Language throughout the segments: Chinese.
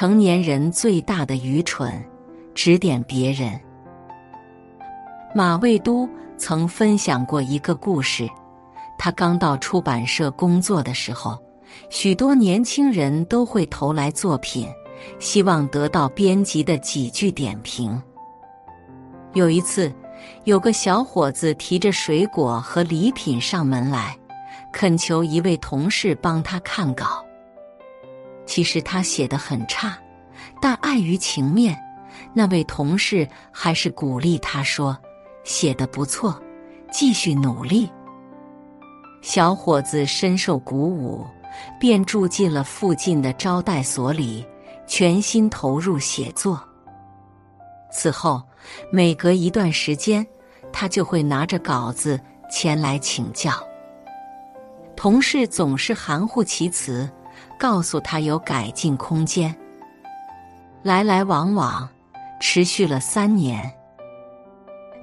成年人最大的愚蠢，指点别人。马未都曾分享过一个故事：他刚到出版社工作的时候，许多年轻人都会投来作品，希望得到编辑的几句点评。有一次，有个小伙子提着水果和礼品上门来，恳求一位同事帮他看稿。其实他写的很差，但碍于情面，那位同事还是鼓励他说：“写的不错，继续努力。”小伙子深受鼓舞，便住进了附近的招待所里，全心投入写作。此后，每隔一段时间，他就会拿着稿子前来请教。同事总是含糊其辞。告诉他有改进空间。来来往往，持续了三年。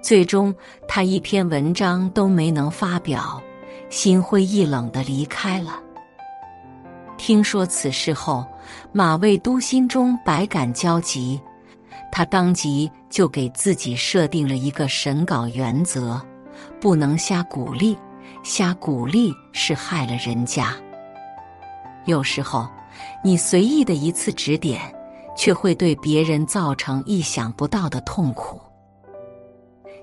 最终，他一篇文章都没能发表，心灰意冷的离开了。听说此事后，马未都心中百感交集，他当即就给自己设定了一个审稿原则：不能瞎鼓励，瞎鼓励是害了人家。有时候，你随意的一次指点，却会对别人造成意想不到的痛苦。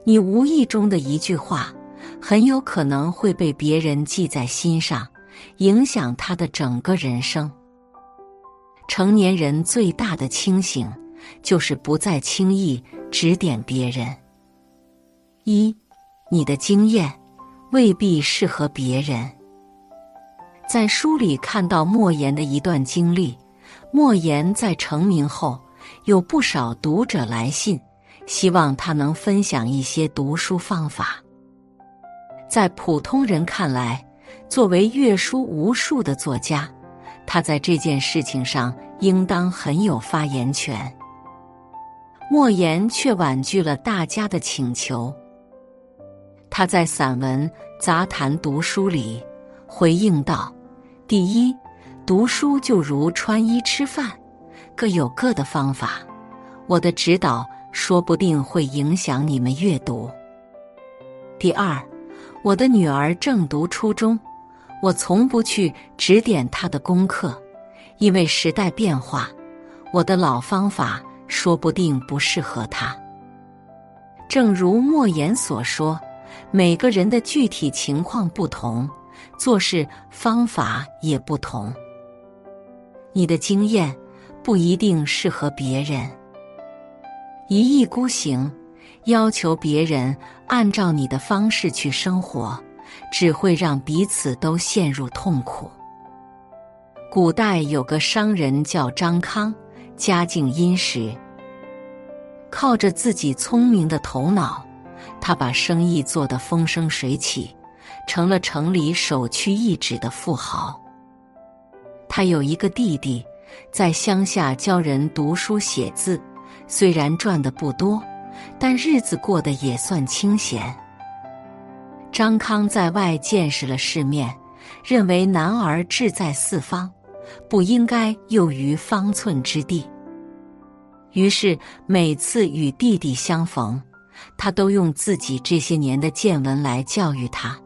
你无意中的一句话，很有可能会被别人记在心上，影响他的整个人生。成年人最大的清醒，就是不再轻易指点别人。一，你的经验未必适合别人。在书里看到莫言的一段经历。莫言在成名后，有不少读者来信，希望他能分享一些读书方法。在普通人看来，作为阅书无数的作家，他在这件事情上应当很有发言权。莫言却婉拒了大家的请求。他在散文《杂谈读书》里回应道。第一，读书就如穿衣吃饭，各有各的方法。我的指导说不定会影响你们阅读。第二，我的女儿正读初中，我从不去指点她的功课，因为时代变化，我的老方法说不定不适合她。正如莫言所说，每个人的具体情况不同。做事方法也不同，你的经验不一定适合别人。一意孤行，要求别人按照你的方式去生活，只会让彼此都陷入痛苦。古代有个商人叫张康，家境殷实，靠着自己聪明的头脑，他把生意做得风生水起。成了城里首屈一指的富豪。他有一个弟弟，在乡下教人读书写字，虽然赚的不多，但日子过得也算清闲。张康在外见识了世面，认为男儿志在四方，不应该囿于方寸之地。于是每次与弟弟相逢，他都用自己这些年的见闻来教育他。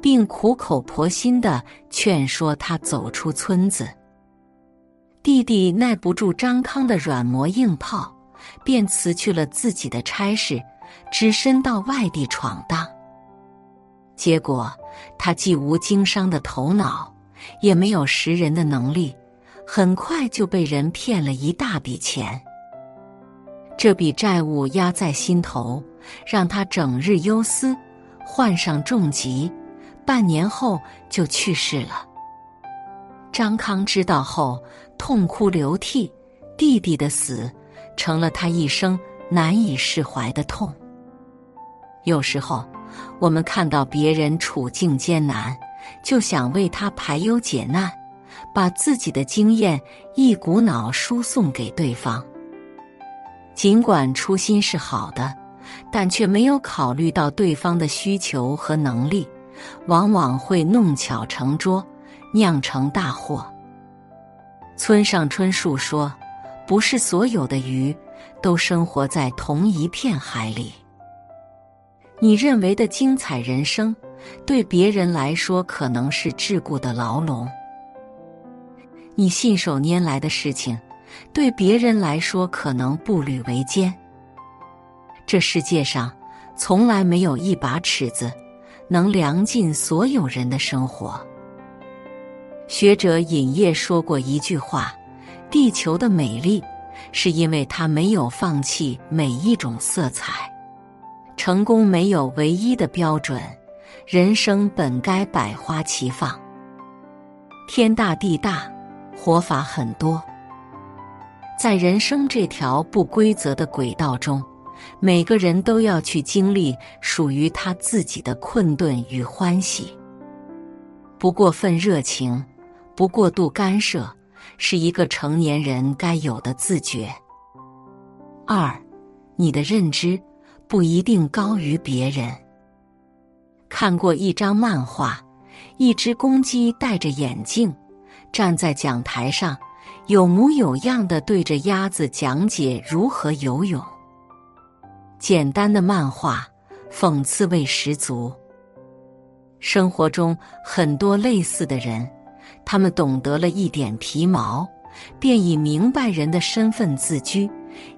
并苦口婆心的劝说他走出村子。弟弟耐不住张康的软磨硬泡，便辞去了自己的差事，只身到外地闯荡。结果，他既无经商的头脑，也没有识人的能力，很快就被人骗了一大笔钱。这笔债务压在心头，让他整日忧思，患上重疾。半年后就去世了。张康知道后痛哭流涕，弟弟的死成了他一生难以释怀的痛。有时候，我们看到别人处境艰难，就想为他排忧解难，把自己的经验一股脑输送给对方。尽管初心是好的，但却没有考虑到对方的需求和能力。往往会弄巧成拙，酿成大祸。村上春树说：“不是所有的鱼都生活在同一片海里。你认为的精彩人生，对别人来说可能是桎梏的牢笼；你信手拈来的事情，对别人来说可能步履维艰。这世界上从来没有一把尺子能量尽所有人的生活。学者尹烨说过一句话：“地球的美丽，是因为它没有放弃每一种色彩。”成功没有唯一的标准，人生本该百花齐放。天大地大，活法很多。在人生这条不规则的轨道中，每个人都要去经历属于他自己的困顿与欢喜。不过分热情，不过度干涉，是一个成年人该有的自觉。二，你的认知。不一定高于别人。看过一张漫画，一只公鸡戴着眼镜，站在讲台上，有模有样的对着鸭子讲解如何游泳。简单的漫画，讽刺味十足。生活中很多类似的人，他们懂得了一点皮毛，便以明白人的身份自居，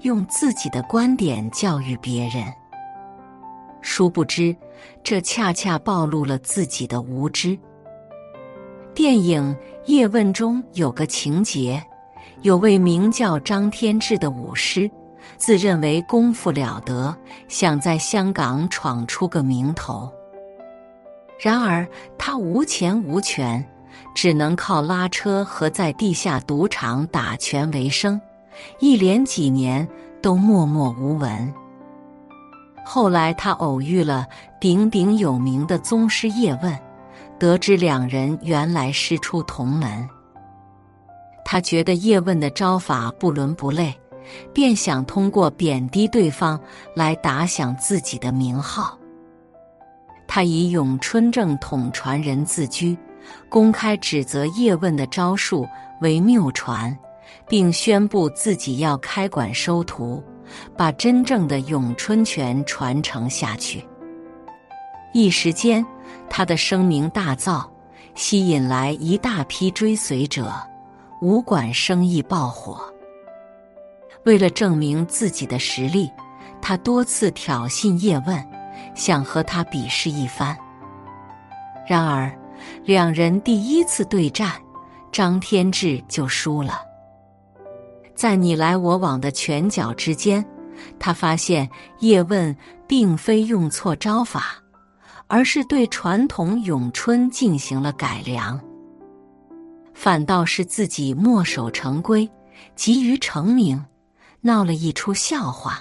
用自己的观点教育别人。殊不知，这恰恰暴露了自己的无知。电影《叶问》中有个情节，有位名叫张天志的武师，自认为功夫了得，想在香港闯出个名头。然而他无钱无权，只能靠拉车和在地下赌场打拳为生，一连几年都默默无闻。后来，他偶遇了鼎鼎有名的宗师叶问，得知两人原来师出同门。他觉得叶问的招法不伦不类，便想通过贬低对方来打响自己的名号。他以咏春正统传人自居，公开指责叶问的招数为谬传，并宣布自己要开馆收徒。把真正的咏春拳传承下去。一时间，他的声名大噪，吸引来一大批追随者，武馆生意爆火。为了证明自己的实力，他多次挑衅叶问，想和他比试一番。然而，两人第一次对战，张天志就输了。在你来我往的拳脚之间，他发现叶问并非用错招法，而是对传统咏春进行了改良。反倒是自己墨守成规，急于成名，闹了一出笑话。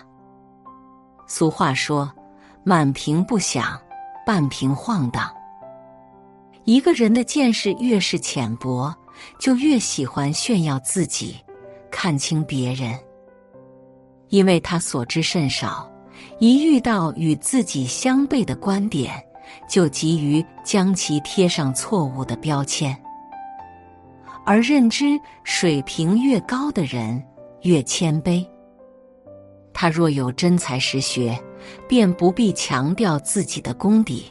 俗话说：“满屏不响，半屏晃荡。”一个人的见识越是浅薄，就越喜欢炫耀自己。看清别人，因为他所知甚少，一遇到与自己相悖的观点，就急于将其贴上错误的标签。而认知水平越高的人越谦卑。他若有真才实学，便不必强调自己的功底，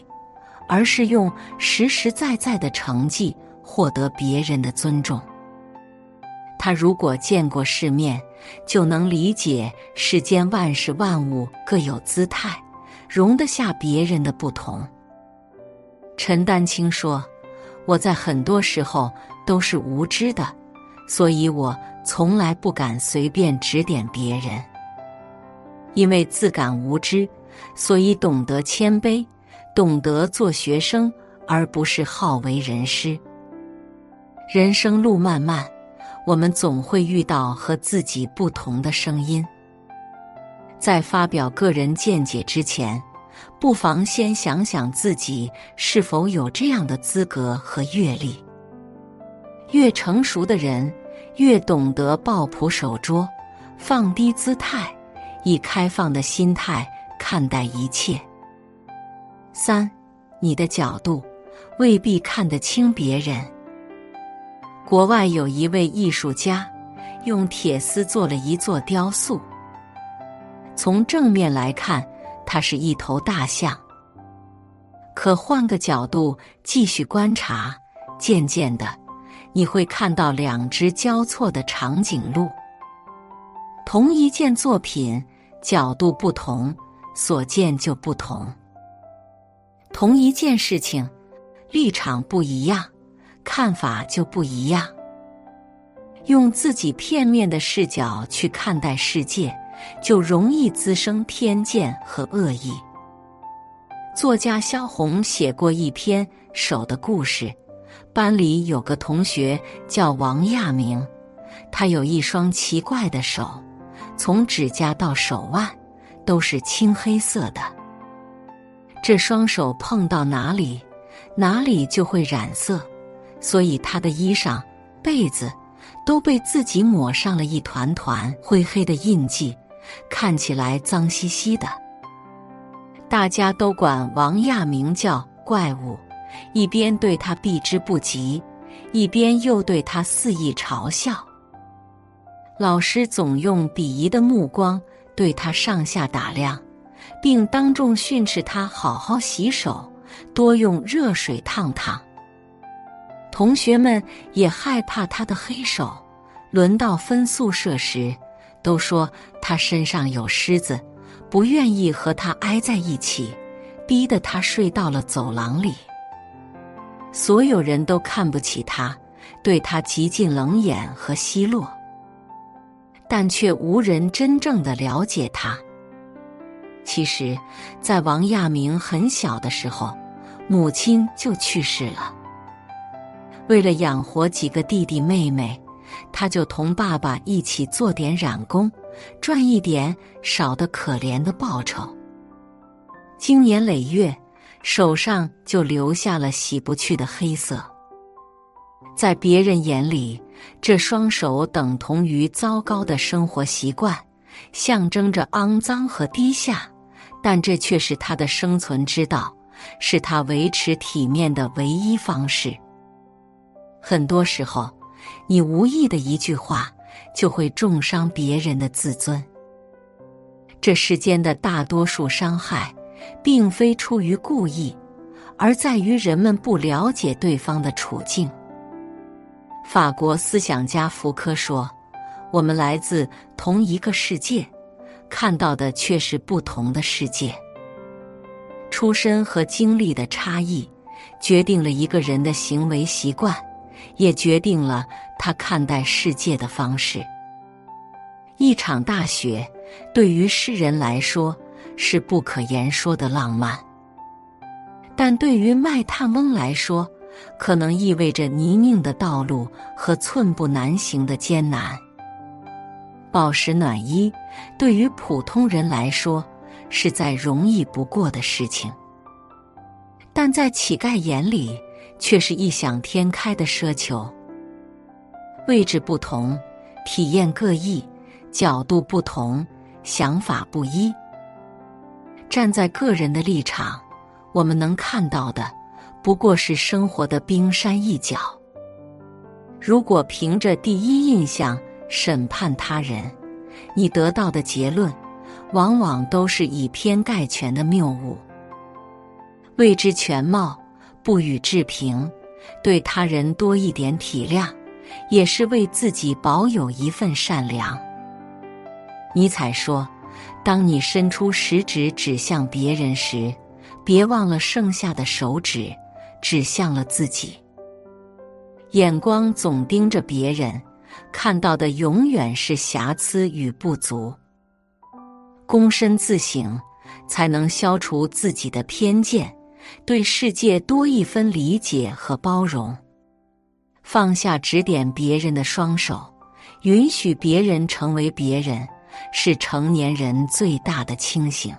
而是用实实在在的成绩获得别人的尊重。他如果见过世面，就能理解世间万事万物各有姿态，容得下别人的不同。陈丹青说：“我在很多时候都是无知的，所以我从来不敢随便指点别人。因为自感无知，所以懂得谦卑，懂得做学生，而不是好为人师。人生路漫漫。”我们总会遇到和自己不同的声音，在发表个人见解之前，不妨先想想自己是否有这样的资格和阅历。越成熟的人，越懂得抱朴守拙，放低姿态，以开放的心态看待一切。三，你的角度未必看得清别人。国外有一位艺术家，用铁丝做了一座雕塑。从正面来看，它是一头大象。可换个角度继续观察，渐渐的，你会看到两只交错的长颈鹿。同一件作品，角度不同，所见就不同；同一件事情，立场不一样，看法就不一样。用自己片面的视角去看待世界，就容易滋生偏见和恶意。作家萧红写过一篇手的故事，班里有个同学叫王亚明，他有一双奇怪的手，从指甲到手腕都是青黑色的。这双手碰到哪里，哪里就会染色，所以他的衣裳、被子都被自己抹上了一团团灰黑的印记，看起来脏兮兮的。大家都管王亚明叫怪物，一边对他避之不及，一边又对他肆意嘲笑。老师总用鄙夷的目光对他上下打量，并当众训斥他好好洗手，多用热水烫烫。同学们也害怕他的黑手，轮到分宿舍时，都说他身上有虱子。不愿意和他挨在一起，逼得他睡到了走廊里。所有人都看不起他，对他极尽冷眼和奚落，但却无人真正的了解他。其实，在王亚明很小的时候，母亲就去世了。为了养活几个弟弟妹妹，他就同爸爸一起做点染工。赚一点少得可怜的报酬，经年累月，手上就留下了洗不去的黑色。在别人眼里，这双手等同于糟糕的生活习惯，象征着肮脏和低下。但这却是他的生存之道，是他维持体面的唯一方式。很多时候，你无意的一句话。就会重伤别人的自尊。这世间的大多数伤害，并非出于故意，而在于人们不了解对方的处境。法国思想家福柯说：“我们来自同一个世界，看到的却是不同的世界。出身和经历的差异，决定了一个人的行为习惯。”也决定了他看待世界的方式。一场大雪，对于诗人来说是不可言说的浪漫，但对于卖炭翁来说，可能意味着泥泞的道路和寸步难行的艰难。饱食暖衣，对于普通人来说是再容易不过的事情，但在乞丐眼里。却是异想天开的奢求。位置不同，体验各异，角度不同，想法不一。站在个人的立场，我们能看到的不过是生活的冰山一角。如果凭着第一印象审判他人，你得到的结论往往都是以偏概全的谬误。未知全貌。不予置评，对他人多一点体谅，也是为自己保有一份善良。尼采说：“当你伸出食指指向别人时，别忘了剩下的手指指向了自己。眼光总盯着别人，看到的永远是瑕疵与不足。躬身自省，才能消除自己的偏见。”对世界多一分理解和包容，放下指点别人的双手，允许别人成为别人，是成年人最大的清醒。